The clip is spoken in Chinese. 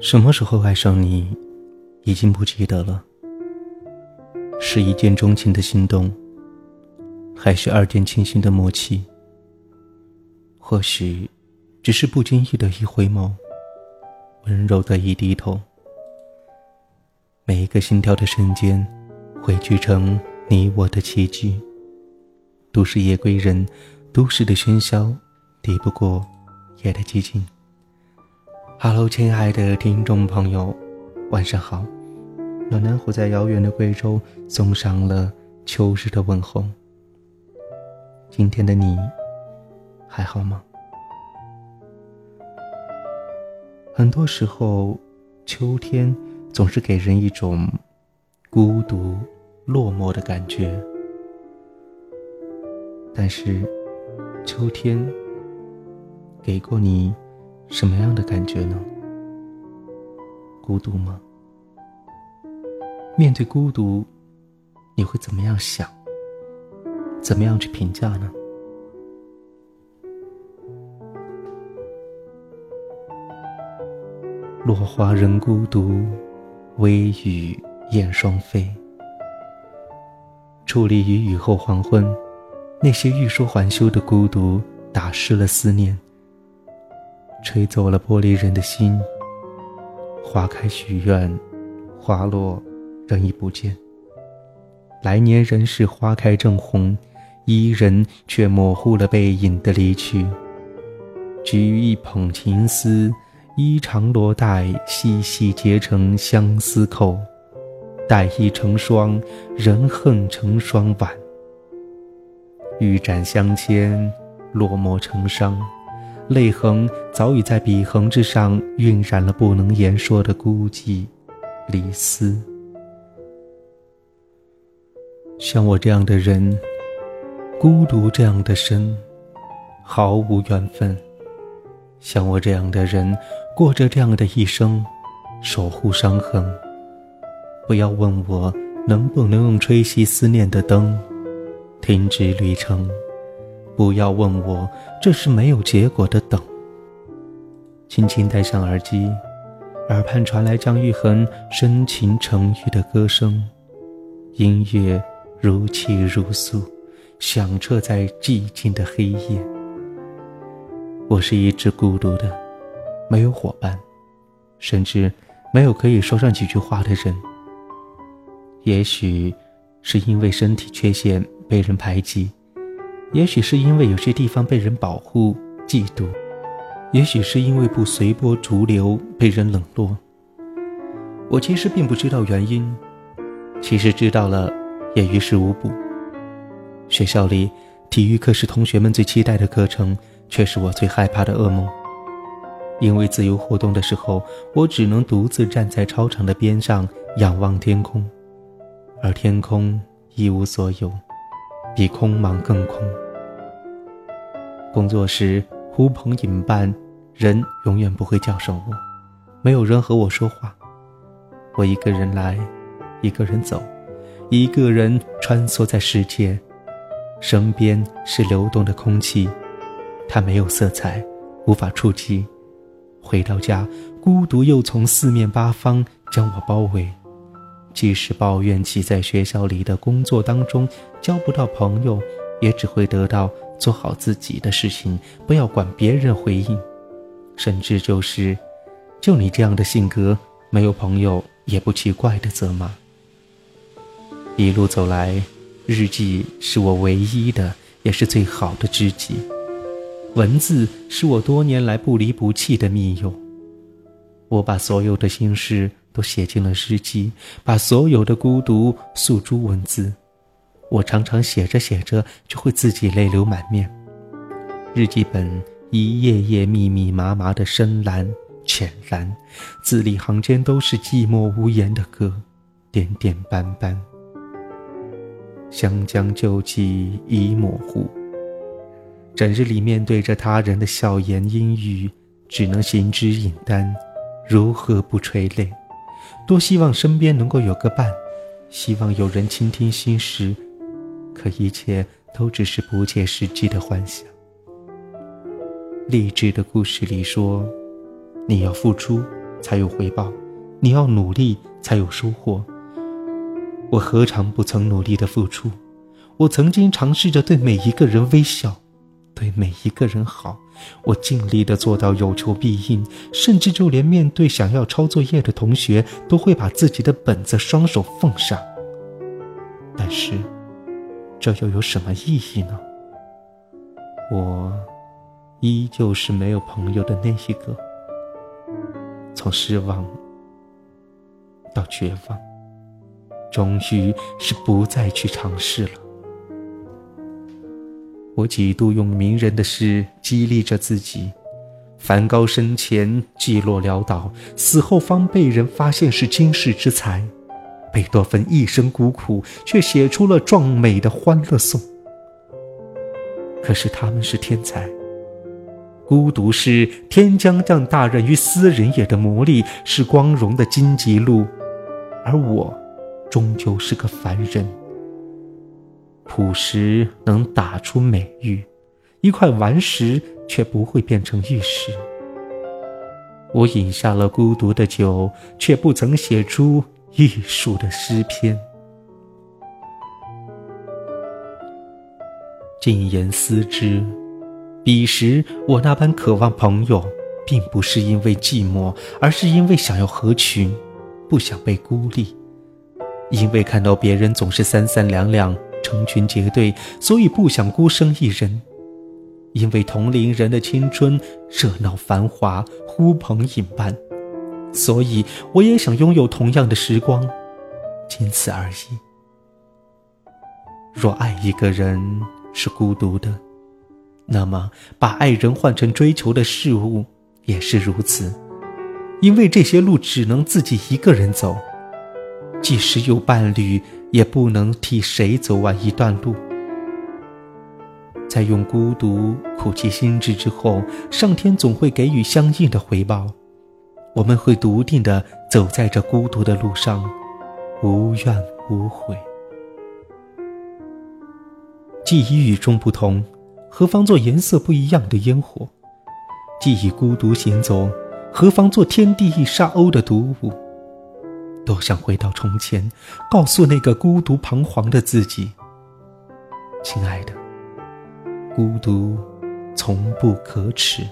什么时候爱上你，已经不记得了。是一见钟情的心动，还是二见倾心的默契？或许，只是不经意的一回眸，温柔的一低头。每一个心跳的瞬间，汇聚成你我的奇迹。都市夜归人，都市的喧嚣，抵不过夜的寂静。Hello，亲爱的听众朋友，晚上好。暖暖虎在遥远的贵州送上了秋日的问候。今天的你还好吗？很多时候，秋天总是给人一种孤独、落寞的感觉。但是，秋天给过你。什么样的感觉呢？孤独吗？面对孤独，你会怎么样想？怎么样去评价呢？落花人孤独，微雨燕双飞。矗立于雨后黄昏，那些欲说还休的孤独，打湿了思念。吹走了玻璃人的心。花开许愿，花落人已不见。来年仍是花开正红，伊人却模糊了背影的离去。举一捧情丝，衣长罗带细细结成相思扣，带意成双，人恨成双晚。玉盏相牵，落寞成伤。泪痕早已在笔痕之上晕染了不能言说的孤寂、离思。像我这样的人，孤独这样的深，毫无缘分。像我这样的人，过着这样的一生，守护伤痕。不要问我能不能用吹熄思念的灯，停止旅程。不要问我，这是没有结果的等。轻轻戴上耳机，耳畔传来张玉恒深情沉郁的歌声，音乐如泣如诉，响彻在寂静的黑夜。我是一只孤独的，没有伙伴，甚至没有可以说上几句话的人。也许是因为身体缺陷被人排挤。也许是因为有些地方被人保护、嫉妒，也许是因为不随波逐流被人冷落。我其实并不知道原因，其实知道了也于事无补。学校里体育课是同学们最期待的课程，却是我最害怕的噩梦。因为自由活动的时候，我只能独自站在操场的边上仰望天空，而天空一无所有，比空茫更空。工作时呼朋引伴，人永远不会叫上我，没有人和我说话，我一个人来，一个人走，一个人穿梭在世界，身边是流动的空气，它没有色彩，无法触及。回到家，孤独又从四面八方将我包围，即使抱怨起在学校里的工作当中交不到朋友，也只会得到。做好自己的事情，不要管别人回应，甚至就是，就你这样的性格，没有朋友也不奇怪的责骂。一路走来，日记是我唯一的，也是最好的知己。文字是我多年来不离不弃的密友。我把所有的心事都写进了日记，把所有的孤独诉诸文字。我常常写着写着就会自己泪流满面，日记本一页页密密麻麻的深蓝、浅蓝，字里行间都是寂寞无言的歌，点点斑斑。湘江旧迹已模糊，整日里面对着他人的笑颜阴语，只能行之隐单，如何不垂泪？多希望身边能够有个伴，希望有人倾听心事。可一切都只是不切实际的幻想。励志的故事里说：“你要付出，才有回报，你要努力才有收获。我何尝不曾努力的付出？我曾经尝试着对每一个人微笑，对每一个人好。我尽力的做到有求必应，甚至就连面对想要抄作业的同学，都会把自己的本子双手奉上。但是，这又有什么意义呢？我依旧是没有朋友的那一个，从失望到绝望，终于是不再去尝试了。我几度用名人的诗激励着自己：梵高生前寂落潦倒，死后方被人发现是惊世之才；贝多芬一生孤苦，却写出了壮美的《欢乐颂》。可是他们是天才，孤独是天将降大任于斯人也的魔力，是光荣的荆棘路，而我，终究是个凡人。朴实能打出美玉，一块顽石却不会变成玉石。我饮下了孤独的酒，却不曾写出艺术的诗篇。静言思之，彼时我那般渴望朋友，并不是因为寂寞，而是因为想要合群，不想被孤立。因为看到别人总是三三两两。成群结队，所以不想孤身一人；因为同龄人的青春热闹繁华，呼朋引伴，所以我也想拥有同样的时光，仅此而已。若爱一个人是孤独的，那么把爱人换成追求的事物也是如此，因为这些路只能自己一个人走，即使有伴侣。也不能替谁走完一段路。在用孤独苦其心志之后，上天总会给予相应的回报。我们会笃定地走在这孤独的路上，无怨无悔。既已与众不同，何妨做颜色不一样的烟火？既已孤独行走，何妨做天地一沙鸥的独舞？多想回到从前，告诉那个孤独彷徨的自己：“亲爱的，孤独从不可耻。”